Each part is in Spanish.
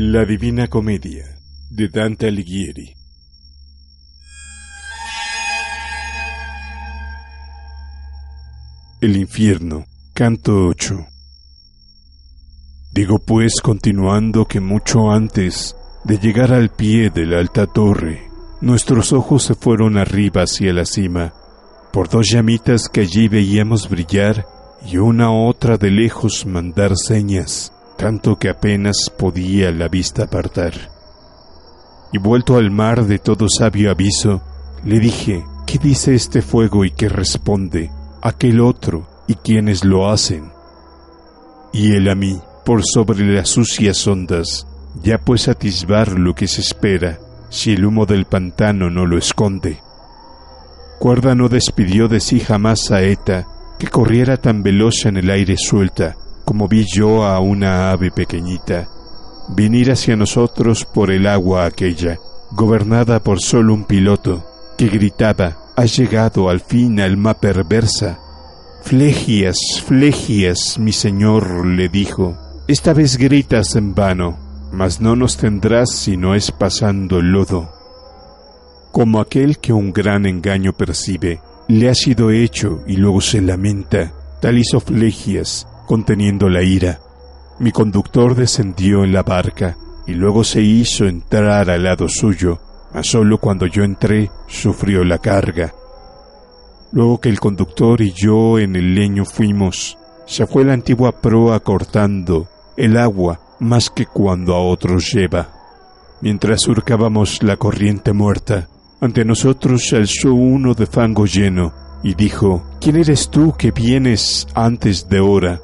La Divina Comedia de Dante Alighieri. El infierno, canto 8. Digo pues continuando que mucho antes de llegar al pie de la alta torre, nuestros ojos se fueron arriba hacia la cima, por dos llamitas que allí veíamos brillar y una otra de lejos mandar señas tanto que apenas podía la vista apartar. Y vuelto al mar de todo sabio aviso, le dije, ¿qué dice este fuego y qué responde aquel otro y quiénes lo hacen? Y él a mí, por sobre las sucias ondas, ya pues atisbar lo que se espera, si el humo del pantano no lo esconde. Cuerda no despidió de sí jamás saeta, que corriera tan veloz en el aire suelta, como vi yo a una ave pequeñita venir hacia nosotros por el agua aquella, gobernada por solo un piloto, que gritaba, ha llegado al fin alma perversa. Flegias, Flegias, mi señor, le dijo, esta vez gritas en vano, mas no nos tendrás si no es pasando el lodo. Como aquel que un gran engaño percibe, le ha sido hecho y luego se lamenta, tal hizo Flegias, conteniendo la ira. Mi conductor descendió en la barca y luego se hizo entrar al lado suyo, mas solo cuando yo entré sufrió la carga. Luego que el conductor y yo en el leño fuimos, se fue la antigua proa cortando el agua más que cuando a otros lleva. Mientras surcábamos la corriente muerta, ante nosotros se alzó uno de fango lleno y dijo, ¿quién eres tú que vienes antes de hora?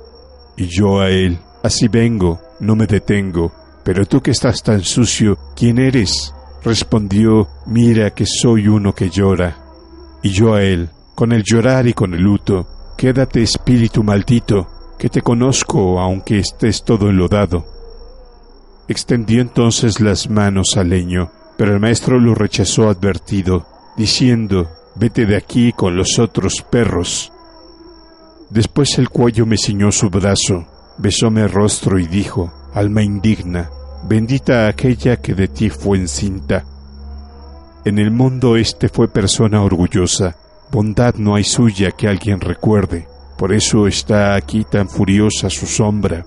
Y yo a él, así vengo, no me detengo. Pero tú que estás tan sucio, ¿quién eres? Respondió, mira que soy uno que llora. Y yo a él, con el llorar y con el luto, quédate espíritu maldito, que te conozco aunque estés todo enlodado. Extendió entonces las manos al leño, pero el maestro lo rechazó advertido, diciendo, vete de aquí con los otros perros. Después el cuello me ciñó su brazo, besóme el rostro y dijo, Alma indigna, bendita aquella que de ti fue encinta. En el mundo este fue persona orgullosa, bondad no hay suya que alguien recuerde, por eso está aquí tan furiosa su sombra.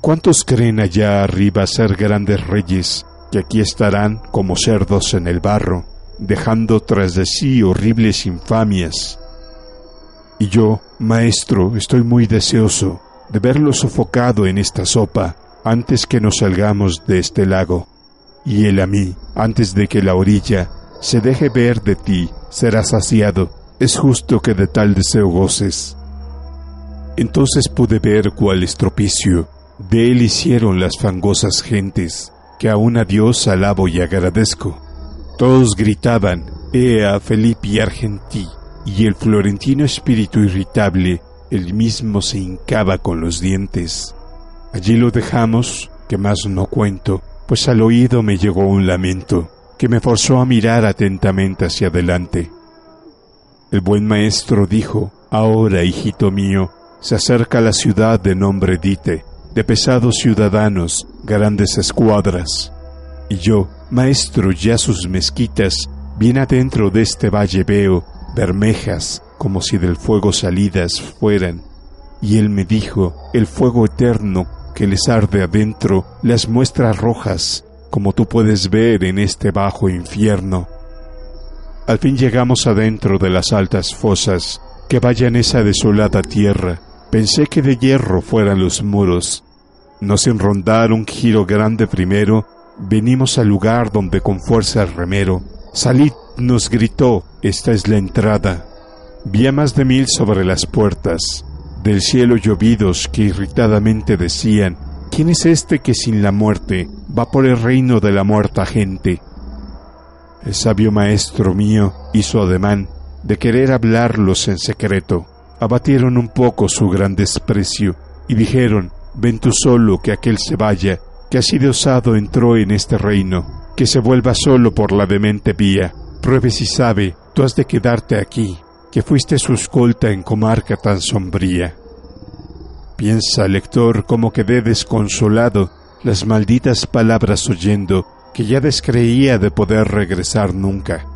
¿Cuántos creen allá arriba ser grandes reyes, que aquí estarán como cerdos en el barro, dejando tras de sí horribles infamias? Y yo, maestro, estoy muy deseoso de verlo sofocado en esta sopa antes que nos salgamos de este lago. Y él a mí, antes de que la orilla se deje ver de ti, será saciado. Es justo que de tal deseo goces. Entonces pude ver cuál estropicio de él hicieron las fangosas gentes, que aún a Dios alabo y agradezco. Todos gritaban, Ea Felipe Argentí, y el florentino espíritu irritable, el mismo se hincaba con los dientes. Allí lo dejamos, que más no cuento, pues al oído me llegó un lamento que me forzó a mirar atentamente hacia adelante. El buen maestro dijo, Ahora, hijito mío, se acerca la ciudad de nombre Dite, de pesados ciudadanos, grandes escuadras. Y yo, maestro, ya sus mezquitas, bien adentro de este valle veo, bermejas, como si del fuego salidas fueran. Y él me dijo, el fuego eterno que les arde adentro las muestra rojas, como tú puedes ver en este bajo infierno. Al fin llegamos adentro de las altas fosas que vayan esa desolada tierra. Pensé que de hierro fueran los muros. No sin rondar un giro grande primero, venimos al lugar donde con fuerza el remero Salid, nos gritó, esta es la entrada. Vi a más de mil sobre las puertas, del cielo llovidos que irritadamente decían, ¿quién es este que sin la muerte va por el reino de la muerta gente? El sabio maestro mío hizo ademán de querer hablarlos en secreto. Abatieron un poco su gran desprecio y dijeron, ven tú solo que aquel se vaya, que así de osado entró en este reino que se vuelva solo por la demente vía. Pruebe si sabe, tú has de quedarte aquí, que fuiste su escolta en comarca tan sombría. Piensa, lector, cómo quedé desconsolado las malditas palabras oyendo que ya descreía de poder regresar nunca.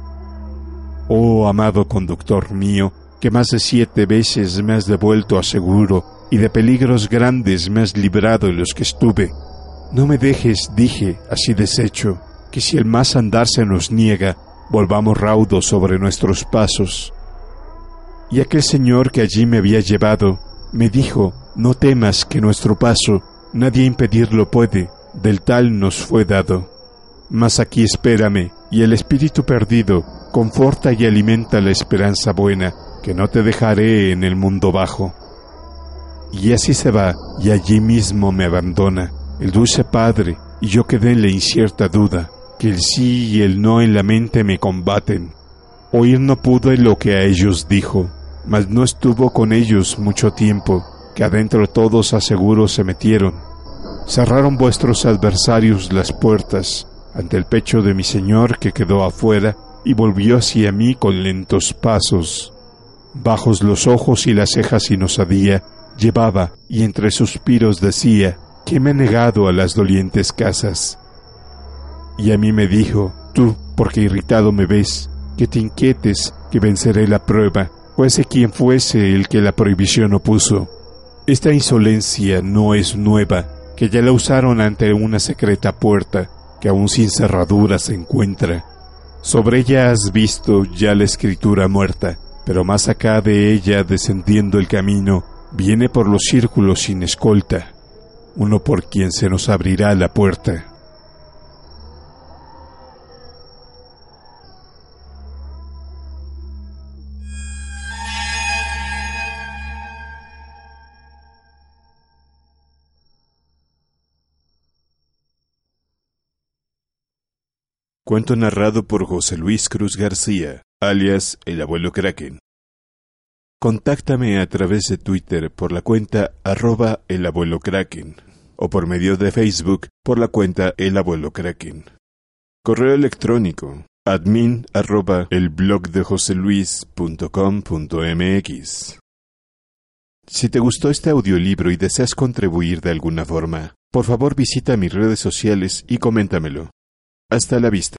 Oh amado conductor mío, que más de siete veces me has devuelto a seguro y de peligros grandes me has librado en los que estuve. No me dejes, dije, así deshecho, que si el más andar se nos niega, volvamos raudos sobre nuestros pasos. Y aquel señor que allí me había llevado, me dijo, no temas que nuestro paso nadie impedirlo puede, del tal nos fue dado. Mas aquí espérame, y el espíritu perdido conforta y alimenta la esperanza buena, que no te dejaré en el mundo bajo. Y así se va, y allí mismo me abandona el dulce Padre, y yo quedé en la incierta duda, el sí y el no en la mente me combaten. Oír no pude lo que a ellos dijo, mas no estuvo con ellos mucho tiempo, que adentro todos aseguro se metieron. Cerraron vuestros adversarios las puertas ante el pecho de mi Señor que quedó afuera y volvió hacia mí con lentos pasos. Bajos los ojos y las cejas sin osadía, llevaba y entre suspiros decía, que me he negado a las dolientes casas. Y a mí me dijo, tú, porque irritado me ves, que te inquietes, que venceré la prueba, fuese quien fuese el que la prohibición opuso. Esta insolencia no es nueva, que ya la usaron ante una secreta puerta, que aún sin cerradura se encuentra. Sobre ella has visto ya la escritura muerta, pero más acá de ella descendiendo el camino, viene por los círculos sin escolta, uno por quien se nos abrirá la puerta. Cuento narrado por José Luis Cruz García, alias el abuelo Kraken. Contáctame a través de Twitter por la cuenta arroba el abuelo Kraken o por medio de Facebook por la cuenta el abuelo Kraken. Correo electrónico admin arroba el blog de. Si te gustó este audiolibro y deseas contribuir de alguna forma, por favor visita mis redes sociales y coméntamelo. Hasta la vista.